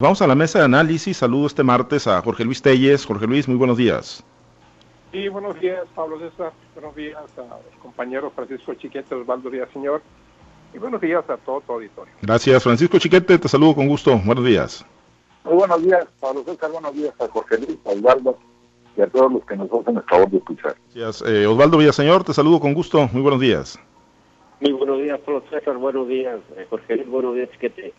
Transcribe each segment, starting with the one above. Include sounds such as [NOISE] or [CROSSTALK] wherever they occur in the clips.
Vamos a la mesa de análisis. Saludo este martes a Jorge Luis Telles. Jorge Luis, muy buenos días. Sí, buenos días, Pablo César. Buenos días a los compañeros Francisco Chiquete, Osvaldo Señor. Y buenos días a todo tu auditorio. Gracias, Francisco Chiquete. Te saludo con gusto. Buenos días. Muy buenos días, Pablo César. Buenos días a Jorge Luis, a Osvaldo y a todos los que nos hacen el favor de escuchar. Gracias. Eh, Osvaldo Villaseñor, te saludo con gusto. Muy buenos días. Muy buenos días, Pablo César. Buenos días, eh, Jorge Luis. Buenos días, Chiquete.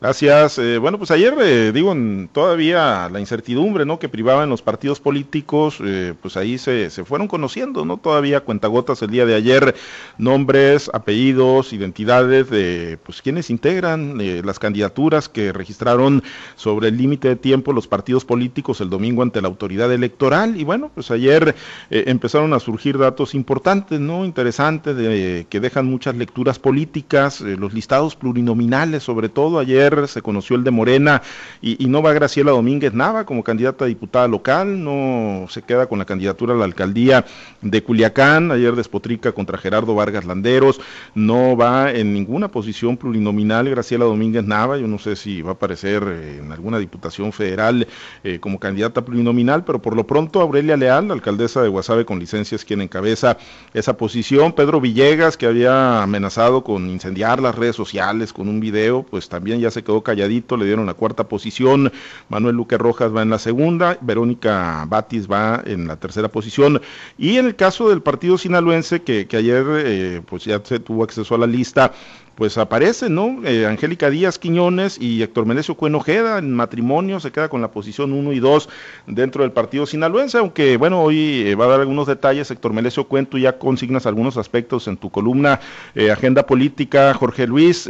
Gracias. Eh, bueno, pues ayer, eh, digo, todavía la incertidumbre, ¿no? Que privaba en los partidos políticos, pues ahí se, se, fueron conociendo, ¿no? Todavía cuentagotas el día de ayer, nombres, apellidos, identidades de, pues, quienes integran las candidaturas que registraron sobre el límite de tiempo los partidos políticos el domingo ante la autoridad electoral. Y bueno, pues ayer empezaron a surgir datos importantes, ¿no? Interesantes de que dejan muchas lecturas políticas, eh, los listados plurinominales, sobre todo. Ayer se conoció el de Morena y, no va Graciela Domínguez Nava como candidata a diputada local, no se queda con la candidatura a la alcaldía de Culiacán, ayer despotrica contra Gerardo Vargas Landeros, no va en ninguna posición plurinominal Graciela Domínguez Nava, yo no sé si va a aparecer eh, en alguna diputación federal eh, como candidata plurinominal, pero por lo pronto Aurelia Leal, la alcaldesa de Guasave con licencia, es quien encabeza esa posición, Pedro Villegas, que había amenazado con incendiar las redes sociales con un video, pues también ya se quedó calladito, le dieron la cuarta posición, Manuel Luque Rojas va en la segunda, Verónica Batis va en la tercera posición, y en el caso del partido sinaloense, que, que ayer eh, pues ya se tuvo acceso a la lista, pues aparece, ¿no? Eh, Angélica Díaz Quiñones y Héctor Menecio Cuenojeda en matrimonio, se queda con la posición 1 y 2 dentro del partido sinaloense, aunque bueno, hoy eh, va a dar algunos detalles, Héctor Menecio Cuento, ya consignas algunos aspectos en tu columna eh, Agenda Política, Jorge Luis,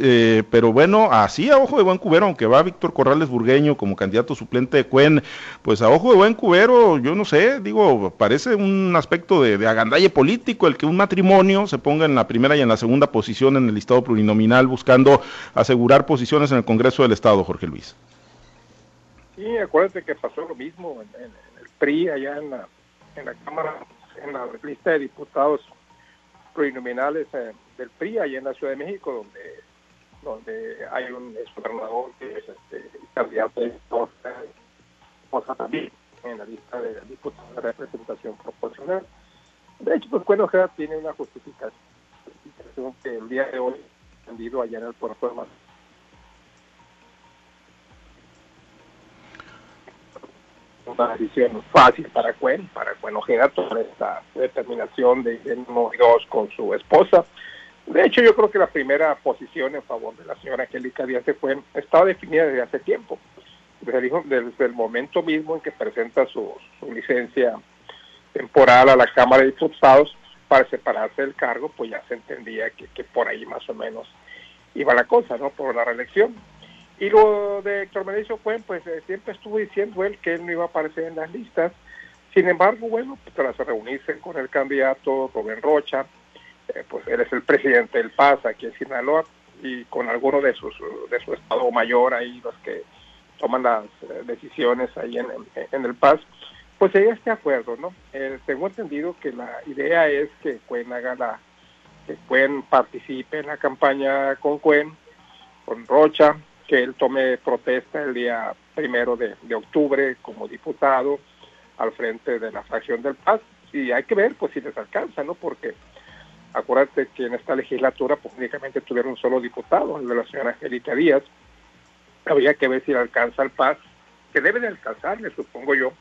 pero bueno, así a ojo de buen cubero, aunque va Víctor Corrales Burgueño como candidato suplente de Cuen, pues a ojo de buen cubero, yo no sé, digo, parece un aspecto de, de agandalle político el que un matrimonio se ponga en la primera y en la segunda posición en el listado plurinominal buscando asegurar posiciones en el Congreso del Estado, Jorge Luis. Sí, acuérdate que pasó lo mismo en, el PRI, allá en la, en la Cámara, en la lista de diputados plurinominales eh, del PRI, allá en la Ciudad de México, donde donde hay un gobernador que es este, candidato de también en la lista de diputados de representación proporcional. De hecho, pues bueno, tiene una justificación que el día de hoy allá en el puerto de Mar. Una decisión fácil para Cuen, para Cuen Ojeda, toda esta determinación de ir dos con su esposa. De hecho, yo creo que la primera posición en favor de la señora Angélica Díaz de Cuen estaba definida desde hace tiempo, desde el, desde el momento mismo en que presenta su, su licencia temporal a la Cámara de Diputados, para separarse del cargo, pues ya se entendía que, que por ahí más o menos iba la cosa, ¿no? Por la reelección. Y lo de Héctor Menecio Cuen, pues eh, siempre estuvo diciendo él que él no iba a aparecer en las listas. Sin embargo, bueno, pues, tras reunirse con el candidato Rubén Rocha, eh, pues él es el presidente del PAS aquí en Sinaloa, y con algunos de sus de su estado mayor ahí, los que toman las eh, decisiones ahí en, en el PAS, pues hay este acuerdo, ¿no? Eh, tengo entendido que la idea es que Cuen haga la, que Cuen participe en la campaña con Cuen, con Rocha, que él tome protesta el día primero de, octubre como diputado al frente de la fracción del PAS. Y hay que ver pues si les alcanza, ¿no? Porque acuérdate que en esta legislatura pues únicamente tuvieron un solo diputado, el de la señora Angelita Díaz. Habría que ver si alcanza el PAS, que debe de alcanzarle, supongo yo,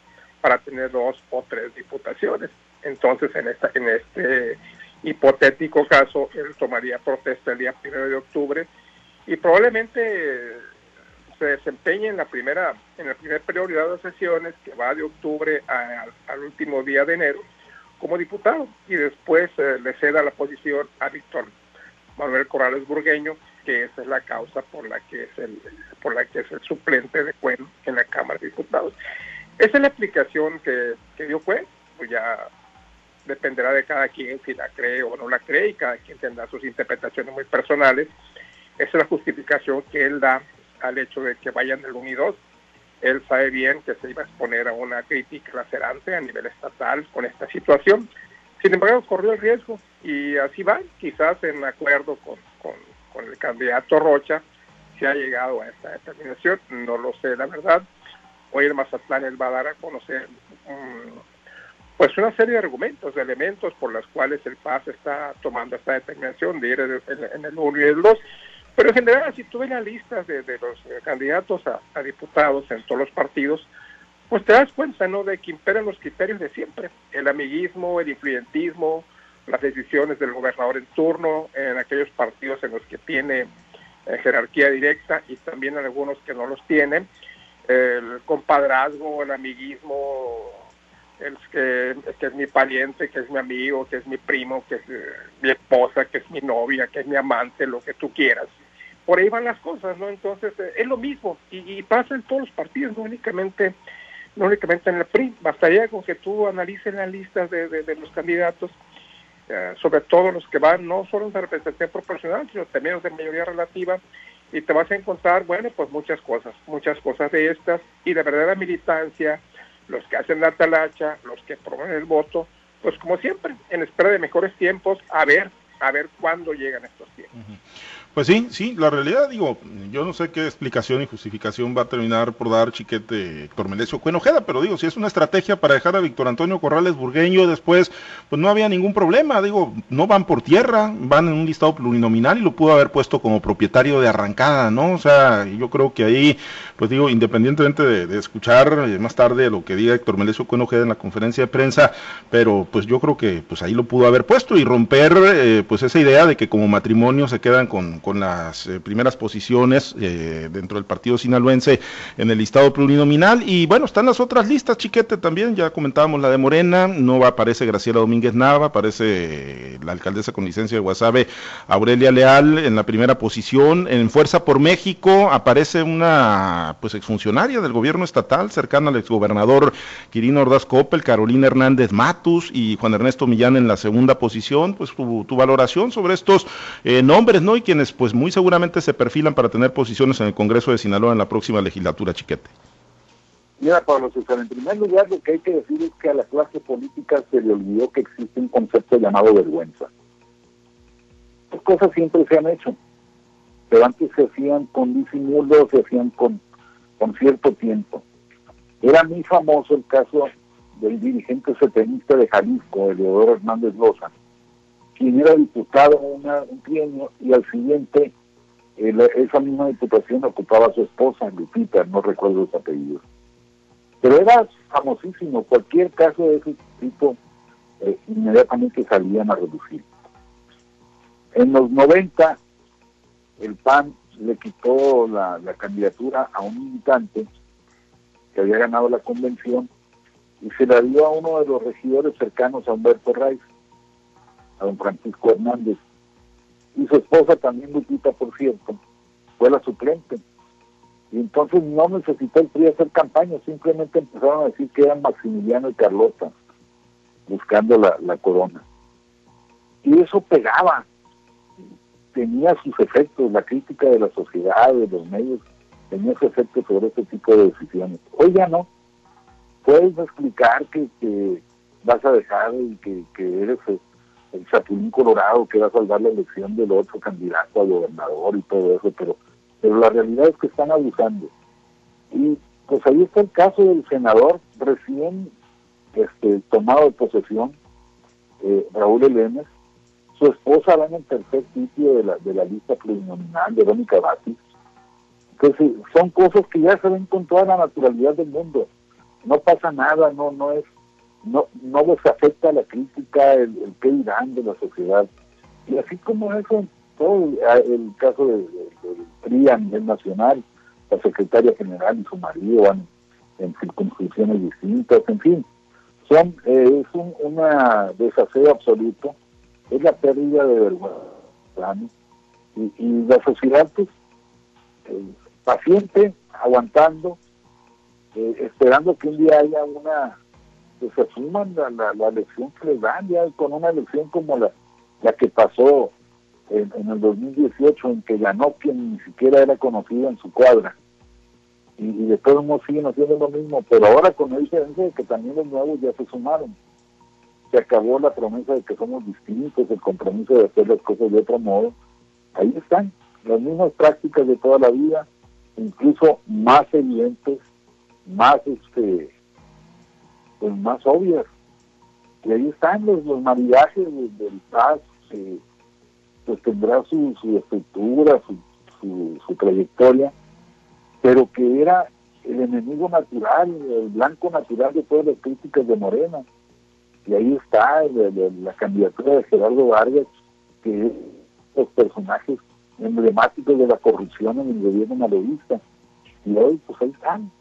para tener dos o tres diputaciones. Entonces, en, esta, en este hipotético caso, él tomaría protesta el día primero de octubre y probablemente se desempeñe en la primera, en el primer periodo de sesiones que va de octubre al último día de enero como diputado y después eh, le ceda la posición a Víctor Manuel Corrales Burgueño, que esa es la causa por la que es el por la que es el suplente de Cuen en la Cámara de Diputados. Esa es la explicación que, que dio fue, pues ya dependerá de cada quien si la cree o no la cree y cada quien tendrá sus interpretaciones muy personales. Esa es la justificación que él da al hecho de que vayan del 1 y 2. Él sabe bien que se iba a exponer a una crítica lacerante a nivel estatal con esta situación. Sin embargo, corrió el riesgo y así va, quizás en acuerdo con, con el candidato Rocha, se ha llegado a esta determinación, no lo sé, la verdad. Hoy el Mazatlán él va a dar a conocer pues una serie de argumentos, de elementos por los cuales el PAS está tomando esta determinación de ir en, el 1 y el 2. Pero en general, si tú ves las listas de, los candidatos a, diputados en todos los partidos, pues te das cuenta, ¿no?, de que imperan los criterios de siempre, el amiguismo, el influyentismo, las decisiones del gobernador en turno, en aquellos partidos en los que tiene eh, jerarquía directa y también en algunos que no los tienen, el compadrazgo, el amiguismo, el que, que, es mi pariente, que es mi amigo, que es mi primo, que es eh, mi esposa, que es mi novia, que es mi amante, lo que tú quieras. Por ahí van las cosas, ¿no? Entonces, eh, es lo mismo y, pasa en todos los partidos, no únicamente, no únicamente en el PRI. Bastaría con que tú analices las listas de, de, los candidatos, eh, sobre todo los que van no solo de representación proporcional, sino también los de mayoría relativa, y te vas a encontrar, bueno, pues muchas cosas, muchas cosas de estas, y de verdadera militancia, los que hacen la talacha, los que promueven el voto, pues como siempre, en espera de mejores tiempos, a ver, a ver cuándo llegan estos tiempos. Pues sí, sí, la realidad, digo, yo no sé qué explicación y justificación va a terminar por dar Chiquete Héctor Melesio Cuenojeda, pero digo, si es una estrategia para dejar a Víctor Antonio Corrales Burgueño después, pues no había ningún problema, digo, no van por tierra, van en un listado plurinominal y lo pudo haber puesto como propietario de arrancada, ¿no? O sea, yo creo que ahí, pues digo, independientemente de, escuchar eh, más tarde lo que diga Héctor Melesio Cuenojeda en la conferencia de prensa, pero pues yo creo que pues ahí lo pudo haber puesto y romper eh, pues esa idea de que como matrimonio se quedan con con las eh, primeras posiciones eh, dentro del partido sinaloense en el listado plurinominal. Y bueno, están las otras listas, chiquete, también, ya comentábamos la de Morena, no aparece Graciela Domínguez Nava, aparece la alcaldesa con licencia de Guasave, Aurelia Leal, en la primera posición. En Fuerza por México aparece una pues exfuncionaria del gobierno estatal, cercana al exgobernador Quirino Ordaz Coppel, Carolina Hernández Matus y Juan Ernesto Millán en la segunda posición. Pues tu, valoración sobre estos eh, nombres, ¿no? Y quienes pues muy seguramente se perfilan para tener posiciones en el Congreso de Sinaloa en la próxima legislatura, Chiquete. Mira, Pablo César, en primer lugar lo que hay que decir es que a la clase política se le olvidó que existe un concepto llamado vergüenza. Las cosas siempre se han hecho, pero antes se hacían con disimulo, se hacían con, con cierto tiempo. Era muy famoso el caso del dirigente setenista de Jalisco, Eleodoro Hernández Loza, quien era diputado un trienio y al siguiente esa misma diputación ocupaba su esposa, Lupita, no recuerdo su apellido. Pero era famosísimo, cualquier caso de ese tipo eh, inmediatamente salían a reducir. En los 90 el PAN le quitó la, candidatura a un militante que había ganado la convención y se la dio a uno de los regidores cercanos a Humberto Raiz a don Francisco Hernández. Y su esposa también, Lupita, por cierto, fue la suplente. Y entonces no necesitó el PRI hacer campaña, simplemente empezaron a decir que eran Maximiliano y Carlota, buscando la, la corona. Y eso pegaba, tenía sus efectos, la crítica de la sociedad, de los medios, tenía su efecto sobre este tipo de decisiones. Hoy ya no. Puedes explicar que, que vas a dejar y que, que eres el Chapulín Colorado que va a salvar la elección del otro candidato a gobernador y todo eso, pero, pero la realidad es que están abusando. Y pues ahí está el caso del senador recién este, tomado de posesión, eh, Raúl Elenes, su esposa va en el tercer sitio de la, de la lista plurinominal, Verónica Batis. Entonces, son cosas que ya se ven con toda la naturalidad del mundo. No pasa nada, no, no es no, no les afecta la crítica, el, el qué dirán de la sociedad. Y así como eso, todo el, caso del PRI a nivel nacional, la secretaria general y su marido van en circunscripciones distintas, en fin, son eh, es un una desaseo absoluto, es la pérdida de vergüenza. Y, y la sociedad, pues, eh, paciente, aguantando, eh, esperando que un día haya una que se asuman la, la, la, elección que les dan, ya con una elección como la, la que pasó en, el 2018, en que ganó quien ni siquiera era conocido en su cuadra. Y, y después no siguen haciendo lo mismo, pero ahora con la diferencia de que también los nuevos ya se sumaron. Se acabó la promesa de que somos distintos, el compromiso de hacer las cosas de otro modo. Ahí están. las mismas prácticas de toda la vida, incluso más evidentes, más este pues más obvias. Y ahí están los, los maridajes del, paz, pues tendrá su, su estructura, su, su, trayectoria, pero que era el enemigo natural, el blanco natural de todas las críticas de Morena. Y ahí está la candidatura de Gerardo Vargas, que es los personajes emblemáticos de la corrupción en el gobierno malovista. Y hoy, pues ahí están.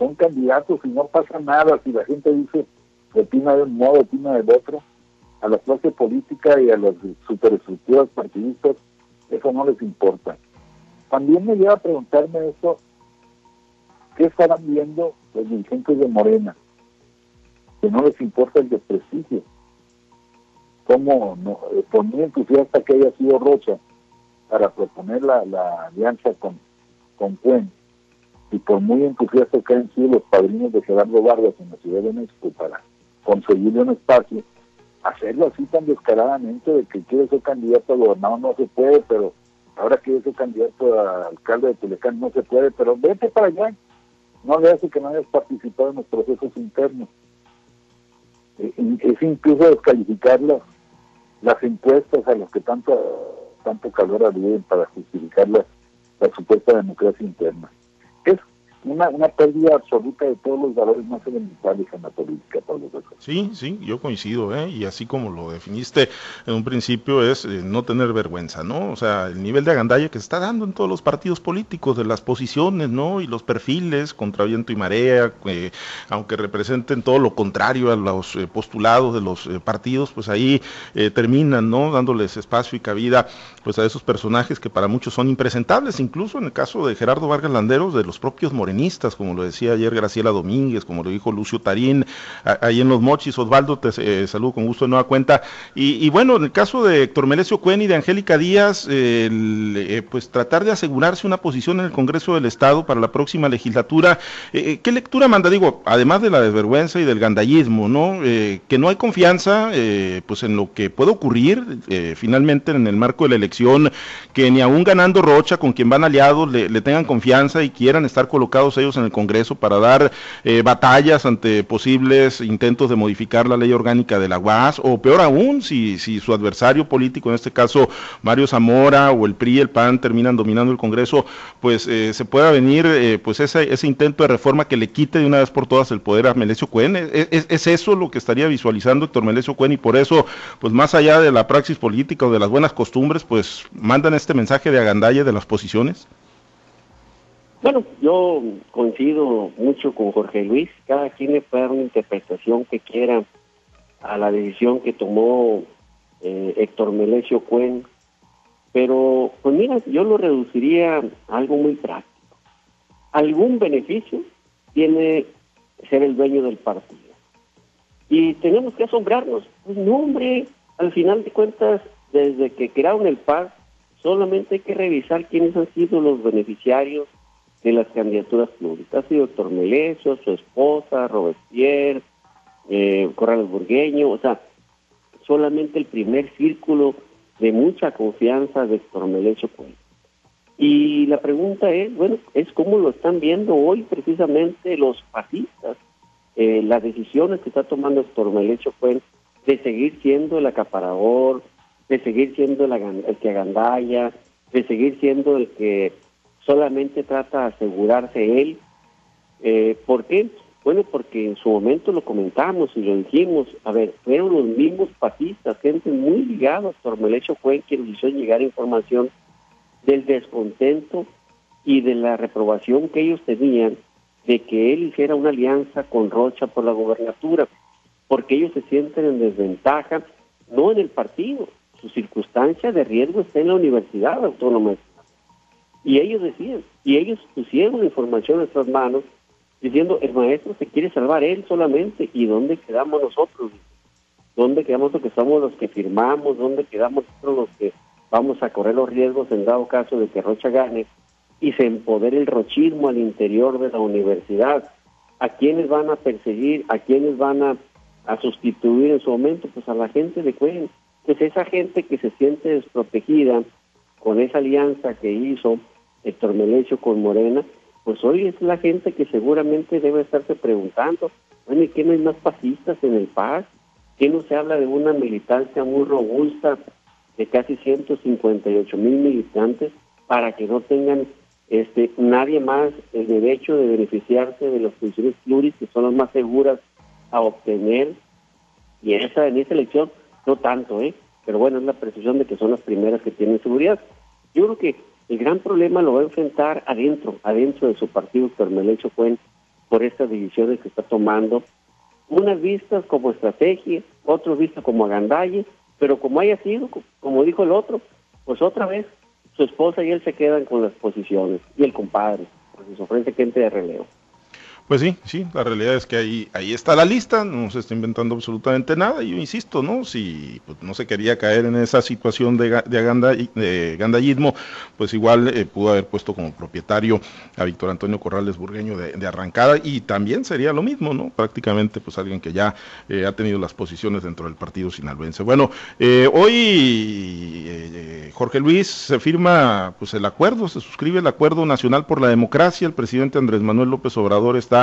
Son candidatos y no pasa nada si la gente dice, opina de un modo, opina del otro. A la clase política y a las superestructuras partidistas, eso no les importa. También me lleva a preguntarme esto, ¿qué estarán viendo los dirigentes de Morena? Que no les importa el desprestigio. ¿Cómo no, eh, por muy entusiasta que haya sido Rocha, para proponer la, alianza con, con y por muy entusiastas que hayan sido los padrinos de Gerardo Vargas en la Ciudad de México para conseguirle un espacio, hacerlo así tan descaradamente de que quiere ser candidato a gobernador no se puede, pero ahora quiere ser candidato a alcalde de Telecán no se puede, pero vete para allá. No le hace que no hayas participado en los procesos internos. E, es incluso descalificar las, las encuestas a las que tanto tanto calor aluden para justificar la, supuesta democracia interna. Es una, una pérdida absoluta de todos los valores más elementales en la política, Pablo Sí, sí, yo coincido, ¿eh? y así como lo definiste en un principio es eh, no tener vergüenza, ¿no? O sea, el nivel de agandalla que se está dando en todos los partidos políticos, de las posiciones, ¿no? Y los perfiles contra viento y marea, eh, aunque representen todo lo contrario a los eh, postulados de los partidos, pues ahí terminan, ¿no? Dándoles espacio y cabida, pues a esos personajes que para muchos son impresentables, incluso en el caso de Gerardo Vargas Landeros, de los propios como lo decía ayer Graciela Domínguez, como lo dijo Lucio Tarín, ahí en los Mochis, Osvaldo, te eh, saludo con gusto de nueva cuenta. Y, bueno, en el caso de Héctor Melesio Cuen y de Angélica Díaz, eh, pues tratar de asegurarse una posición en el Congreso del Estado para la próxima legislatura. Eh, ¿Qué lectura manda? Digo, además de la desvergüenza y del gandallismo, ¿no? que no hay confianza pues en lo que puede ocurrir finalmente en el marco de la elección, que ni aún ganando Rocha, con quien van aliados, le tengan confianza y quieran estar colocados ellos en el Congreso para dar batallas ante posibles intentos de modificar la ley orgánica de la UAS, o peor aún, si, si su adversario político, en este caso Mario Zamora o el PRI, el PAN, terminan dominando el Congreso, pues eh, se pueda venir eh, pues ese, ese intento de reforma que le quite de una vez por todas el poder a Melesio Cuen. ¿Es, es, eso lo que estaría visualizando Héctor Melesio Cuen y por eso, pues más allá de la praxis política o de las buenas costumbres, pues mandan este mensaje de agandalle de las posiciones? Bueno, yo coincido mucho con Jorge Luis. Cada quien le puede dar una interpretación que quiera a la decisión que tomó eh, Héctor Melesio Cuen. Pero, pues mira, yo lo reduciría a algo muy práctico. Algún beneficio tiene ser el dueño del partido. Y tenemos que asombrarnos. Pues no, hombre, al final de cuentas, desde que crearon el PAR, solamente hay que revisar quiénes han sido los beneficiarios de las candidaturas públicas. Ha sido doctor Melesio, su esposa, Robespierre, eh, Corrales Burgueño, o sea, solamente el primer círculo de mucha confianza de Héctor Melesio Y la pregunta es, bueno, es cómo lo están viendo hoy precisamente los fascistas, eh, las decisiones que está tomando Héctor Melesio de seguir siendo el acaparador, de seguir siendo el, el que agandalla, de seguir siendo el que solamente trata de asegurarse él. Eh, ¿Por qué? Bueno, porque en su momento lo comentamos y lo dijimos, a ver, fueron los mismos patistas, gente muy ligada a Tormelecho fue quien hizo llegar información del descontento y de la reprobación que ellos tenían de que él hiciera una alianza con Rocha por la gobernatura, porque ellos se sienten en desventaja, no en el partido, su circunstancia de riesgo está en la Universidad Autónoma y ellos decían, y ellos pusieron información en nuestras manos diciendo, el maestro se quiere salvar él solamente, ¿y dónde quedamos nosotros? ¿Dónde quedamos los que somos los que firmamos? ¿Dónde quedamos nosotros los que vamos a correr los riesgos en dado caso de que Rocha gane? Y se empodere el rochismo al interior de la universidad. ¿A quiénes van a perseguir? ¿A quiénes van a, sustituir en su momento? Pues a la gente de Cuen. Pues esa gente que se siente desprotegida, con esa alianza que hizo Héctor Melecho con Morena, pues hoy es la gente que seguramente debe estarse preguntando, bueno, ¿y qué no hay más fascistas en el PAS? ¿Qué no se habla de una militancia muy robusta de casi 158 mil militantes para que no tengan este nadie más el derecho de beneficiarse de las funciones pluris que son las más seguras a obtener y en esa en esa elección no tanto eh pero bueno es la precisión de que son las primeras que tienen seguridad. Yo creo que el gran problema lo va a enfrentar adentro adentro de su partido Carmelecho Cuen por estas divisiones que está tomando. Unas vistas como estrategia otras vistas como agandalle pero como haya sido como dijo el otro pues otra vez su esposa y él se quedan con las posiciones y el compadre porque se ofrece gente de relevo pues sí, sí, la realidad es que ahí, ahí está la lista, no se está inventando absolutamente nada, y yo insisto, ¿no? Si pues, no se quería caer en esa situación de, de, de gandallismo, pues igual eh, pudo haber puesto como propietario a Víctor Antonio Corrales Burgueño de, arrancada, y también sería lo mismo, ¿no? Prácticamente, pues alguien que ya eh, ha tenido las posiciones dentro del partido sinaloense. Bueno, eh, hoy Jorge Luis se firma pues el acuerdo, se suscribe el Acuerdo Nacional por la Democracia, el presidente Andrés Manuel López Obrador está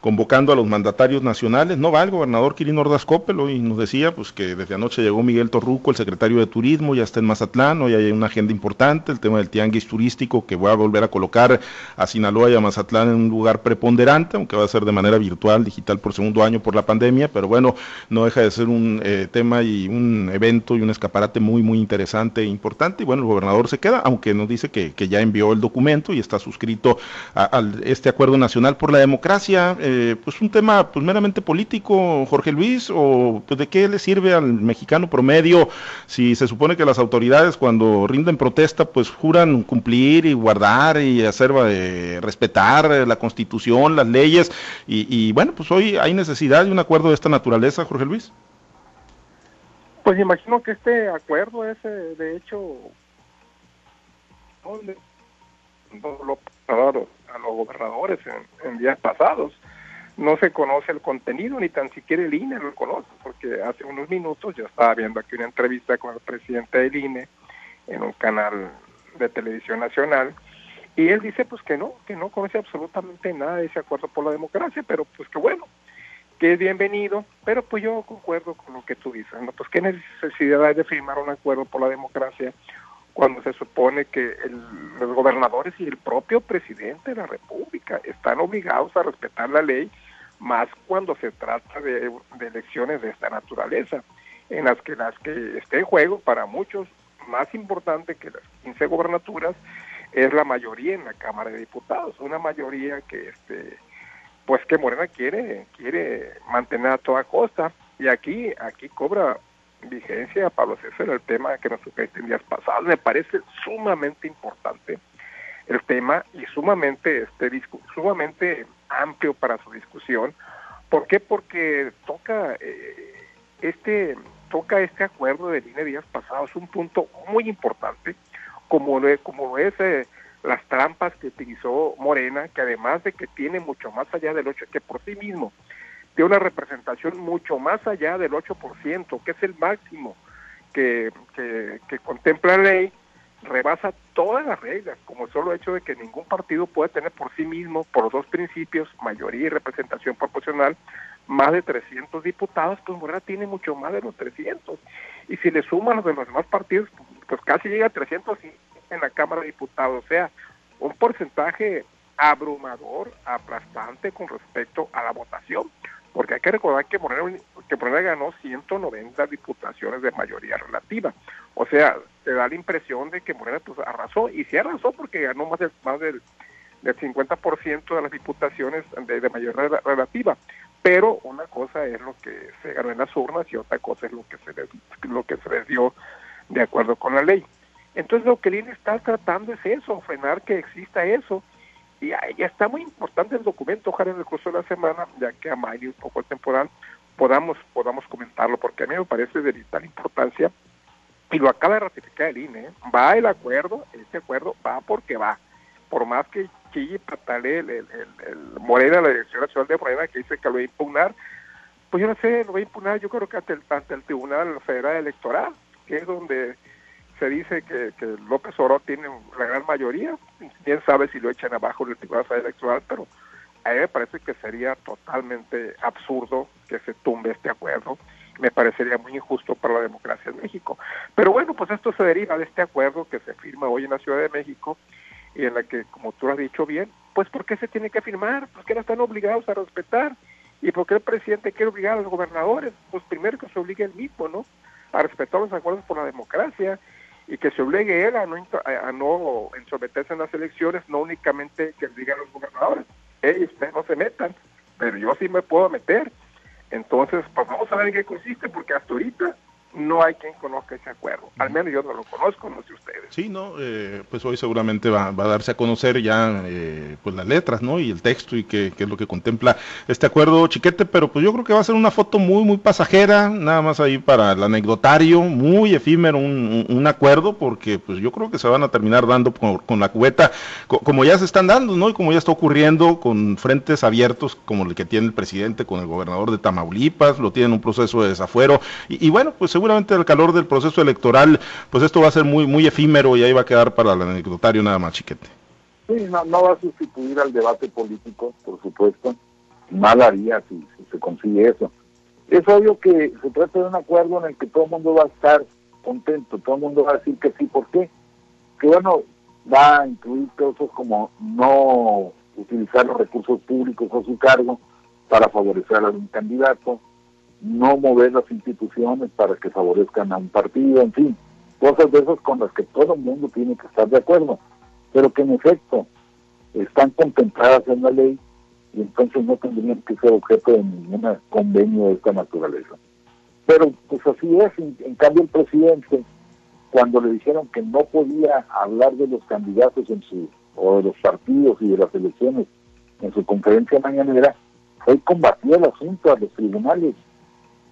convocando a los mandatarios nacionales. No va el gobernador Quirino Ordaz Coppel y nos decía pues que desde anoche llegó Miguel Torruco, el secretario de Turismo, ya está en Mazatlán, hoy hay una agenda importante, el tema del tianguis turístico que va a volver a colocar a Sinaloa y a Mazatlán en un lugar preponderante, aunque va a ser de manera virtual, digital por segundo año por la pandemia, pero bueno, no deja de ser un eh, tema y un evento y un escaparate muy, muy interesante e importante. Y bueno, el gobernador se queda, aunque nos dice que, ya envió el documento y está suscrito a este acuerdo nacional por la democracia eh, pues un tema pues meramente político, Jorge Luis, o pues, de qué le sirve al mexicano promedio si se supone que las autoridades cuando rinden protesta pues juran cumplir y guardar y hacer eh, respetar la constitución, las leyes y, bueno pues hoy hay necesidad de un acuerdo de esta naturaleza, Jorge Luis. Pues imagino que este acuerdo es eh, de hecho lo a los gobernadores en, días pasados. No se conoce el contenido, ni tan siquiera el INE lo conoce, porque hace unos minutos yo estaba viendo aquí una entrevista con el presidente del INE en un canal de televisión nacional, y él dice pues que no, que no conoce absolutamente nada de ese acuerdo por la democracia, pero pues que bueno, que es bienvenido, pero pues yo concuerdo con lo que tú dices, ¿no? Pues qué necesidad hay de firmar un acuerdo por la democracia cuando se supone que los gobernadores y el propio presidente de la República están obligados a respetar la ley, más cuando se trata de, elecciones de esta naturaleza, en las que las que esté en juego para muchos más importante que las 15 gobernaturas es la mayoría en la Cámara de Diputados, una mayoría que este pues que Morena quiere quiere mantener a toda costa. Y aquí aquí cobra vigencia, Pablo César, el tema que nos sugeriste en días pasados. Me parece sumamente importante el tema y sumamente, este, sumamente amplio para su discusión. ¿Por qué? Porque toca eh, este toca este acuerdo de línea días pasados un punto muy importante, como lo, como es eh, las trampas que utilizó Morena, que además de que tiene mucho más allá del 8, que por sí mismo de una representación mucho más allá del 8%, que es el máximo que, contempla la ley, rebasa todas las reglas, como solo hecho de que ningún partido puede tener por sí mismo, por dos principios, mayoría y representación proporcional, más de 300 diputados, pues Morena tiene mucho más de los 300. Y si le suman los de los demás partidos, pues casi llega a 300 en la Cámara de Diputados. O sea, un porcentaje abrumador, aplastante con respecto a la votación porque hay que recordar que Morena, que Morena ganó 190 diputaciones de mayoría relativa. O sea, te da la impresión de que Morena pues arrasó, y sí arrasó porque ganó más del, más del, del 50% de las diputaciones de, mayoría relativa. Pero una cosa es lo que se ganó en las urnas y otra cosa es lo que se les, lo que se les dio de acuerdo con la ley. Entonces lo que el INE está tratando es eso, frenar que exista eso y ya está muy importante el documento, ojalá en el curso de la semana, ya que a Miley un poco temporal, podamos, podamos comentarlo, porque a mí me parece de vital importancia, y lo acaba de ratificar el INE, va el acuerdo, este acuerdo va porque va, por más que chille patale el, el, el, Morena, la Dirección Nacional de Morena, que dice que lo va a impugnar, pues yo no sé, lo va a impugnar yo creo que ante el, ante el Tribunal Federal Electoral, que es donde se dice que, López Obrador tiene la gran mayoría, quién sabe si lo echan abajo en el Tribunal Electoral, pero a mí me parece que sería totalmente absurdo que se tumbe este acuerdo. Me parecería muy injusto para la democracia en México. Pero bueno, pues esto se deriva de este acuerdo que se firma hoy en la Ciudad de México y en la que, como tú has dicho bien, pues ¿por qué se tiene que firmar? ¿Por qué no están obligados a respetar? ¿Y por qué el presidente quiere obligar a los gobernadores? Pues primero que se obligue el mismo, ¿no? A respetar los acuerdos por la democracia y que se obligue él a no, a no someterse en las elecciones, no únicamente que diga a los gobernadores, ellos ustedes no se metan, pero yo sí me puedo meter. Entonces, pues vamos a ver en qué consiste, porque hasta ahorita no hay quien conozca ese acuerdo. Al menos yo no lo conozco, no sé ustedes. Sí, no, eh, pues hoy seguramente va, a darse a conocer ya eh, pues las letras, ¿no? Y el texto y qué, es lo que contempla este acuerdo, Chiquete, pero pues yo creo que va a ser una foto muy, muy pasajera, nada más ahí para el anecdotario, muy efímero un, acuerdo, porque pues yo creo que se van a terminar dando con, la cubeta, como ya se están dando, ¿no? Y como ya está ocurriendo con frentes abiertos como el que tiene el presidente con el gobernador de Tamaulipas, lo tienen un proceso de desafuero, y, y bueno, pues seguramente al calor del proceso electoral, pues esto va a ser muy, muy efímero y ahí va a quedar para el anecdotario nada más, chiquete. Sí, no, va a sustituir al debate político, por supuesto. Mal haría si, se consigue eso. Es obvio que se trata de un acuerdo en el que todo el mundo va a estar contento, todo el mundo va a decir que sí. ¿Por qué? Que bueno, va a incluir cosas como no utilizar los recursos públicos a su cargo para favorecer a un candidato, no mover las instituciones para que favorezcan a un partido, en fin, cosas de esas con las que todo el mundo tiene que estar de acuerdo, pero que en efecto están contempladas en la ley y entonces no tendrían que ser objeto de ningún convenio de esta naturaleza. Pero pues así es, en, cambio el presidente, cuando le dijeron que no podía hablar de los candidatos en su, o de los partidos y de las elecciones en su conferencia mañanera, hoy combatió el asunto a los tribunales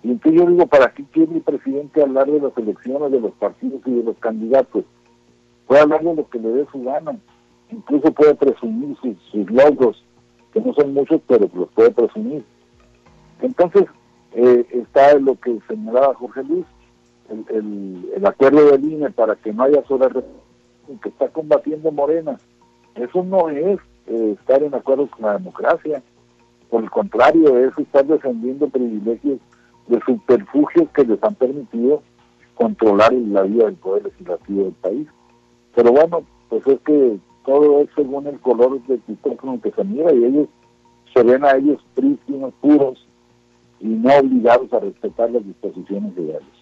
y entonces yo digo, ¿para qué quiere el presidente hablar de las elecciones, de los partidos y de los candidatos? Puede hablar de lo que le dé su gana. Incluso puede presumir sus, logros, que no son muchos, pero los puede presumir. Entonces, eh, está lo que señalaba Jorge Luis, el, acuerdo del INE para que no haya sola que está combatiendo Morena. Eso no es eh, estar en acuerdo con la democracia. Por el contrario, es estar defendiendo privilegios de subterfugios que les han permitido controlar la vida del poder legislativo del país. Pero bueno, pues es que todo es según el color del micrófono que se mira y ellos se ven a ellos prístinos, puros y no obligados a respetar las disposiciones legales.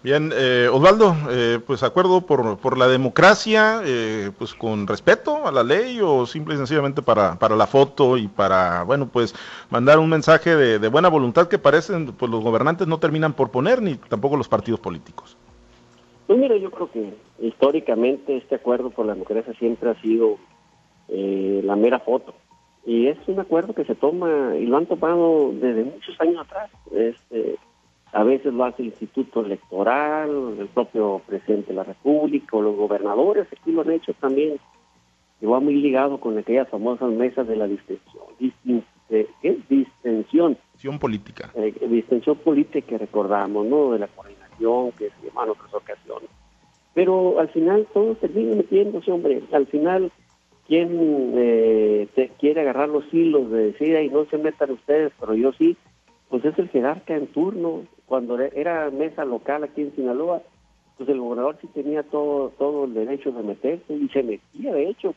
Bien, eh, Osvaldo, eh, pues acuerdo por, por la democracia, eh, pues con respeto a la ley o simple y sencillamente para, para la foto y para, bueno, pues mandar un mensaje de, de, buena voluntad que parecen, pues los gobernantes no terminan por poner, ni tampoco los partidos políticos. Pues mira, yo creo que históricamente este acuerdo por la democracia siempre ha sido la mera foto. Y es un acuerdo que se toma y lo han tomado desde muchos años atrás. Este, a veces lo hace el Instituto Electoral, el propio presidente de la República o los gobernadores, aquí lo han hecho también. Y va muy ligado con aquellas famosas mesas de la distensión. ¿Qué es distensión? política. Eh, distensión política que recordamos, ¿no? De la coordinación que se llama en otras ocasiones. Pero al final todos terminan metiéndose, hombre. Al final, ¿quién eh, quiere agarrar los hilos de decir, y no se metan ustedes, pero yo sí? Pues es el jerarca en turno cuando era mesa local aquí en Sinaloa, pues el gobernador sí tenía todo, todo el derecho de meterse y se metía, de hecho,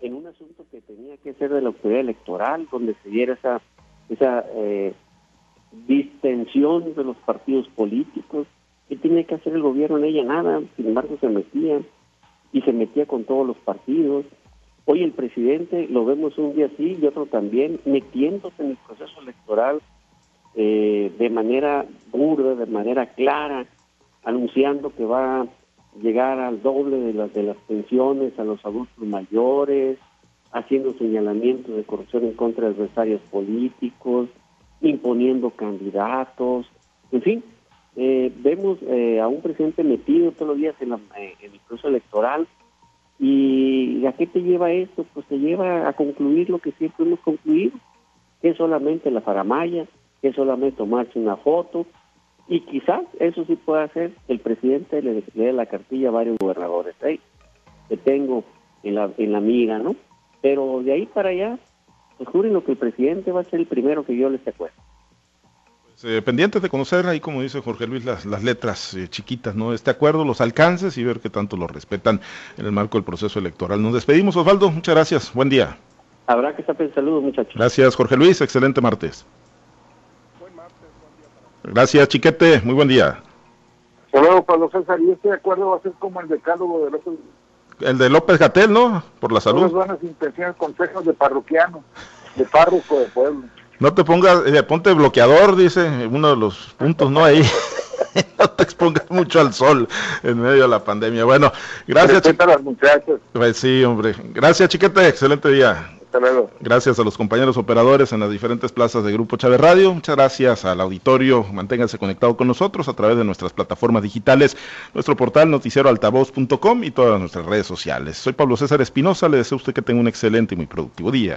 en un asunto que tenía que ser de la autoridad electoral, donde se diera esa, esa eh, distensión de los partidos políticos. ¿Qué tenía que hacer el gobierno en ella? Nada, sin embargo se metía y se metía con todos los partidos. Hoy el presidente lo vemos un día así y otro también, metiéndose en el proceso electoral eh, de manera burda, de manera clara, anunciando que va a llegar al doble de las, de las pensiones a los adultos mayores, haciendo señalamientos de corrupción en contra de adversarios políticos, imponiendo candidatos, en fin, eh, vemos eh, a un presidente metido todos los días en, en el proceso electoral. Y ¿a qué te lleva esto? Pues te lleva a concluir lo que siempre hemos concluido, que es solamente la faramaya, que solamente tomarse una foto Y quizás eso sí pueda hacer el presidente le, dé la cartilla a varios gobernadores. Ahí que tengo en la, en la miga, ¿no? Pero de ahí para allá, pues juren lo que el presidente va a ser el primero que yo les acuerdo. Pues, eh, pendientes de conocer ahí, como dice Jorge Luis, las, las letras eh, chiquitas, ¿no? Este acuerdo, los alcances y ver qué tanto lo respetan en el marco del proceso electoral. Nos despedimos, Osvaldo. Muchas gracias. Buen día. Habrá que estar saludos, muchachos. Gracias, Jorge Luis. Excelente martes. Gracias, Chiquete. Muy buen día. Hola, Pablo César. Y este acuerdo va a ser como el decálogo de López. El de López Gatel, ¿no? Por la salud. buenas intenciones, consejos de parroquiano, de párroco de pueblo. No te pongas, eh, ponte bloqueador, dice uno de los puntos, ¿no? Ahí. [LAUGHS] no te expongas mucho al sol en medio de la pandemia. Bueno, gracias. Respeta a las muchachas. Pues sí, hombre. Gracias, chiquete. Excelente día. Gracias a los compañeros operadores en las diferentes plazas de Grupo Chávez Radio. Muchas gracias al auditorio. Manténganse conectado con nosotros a través de nuestras plataformas digitales, nuestro portal noticieroaltavoz.com y todas nuestras redes sociales. Soy Pablo César Espinosa. Le deseo a usted que tenga un excelente y muy productivo día.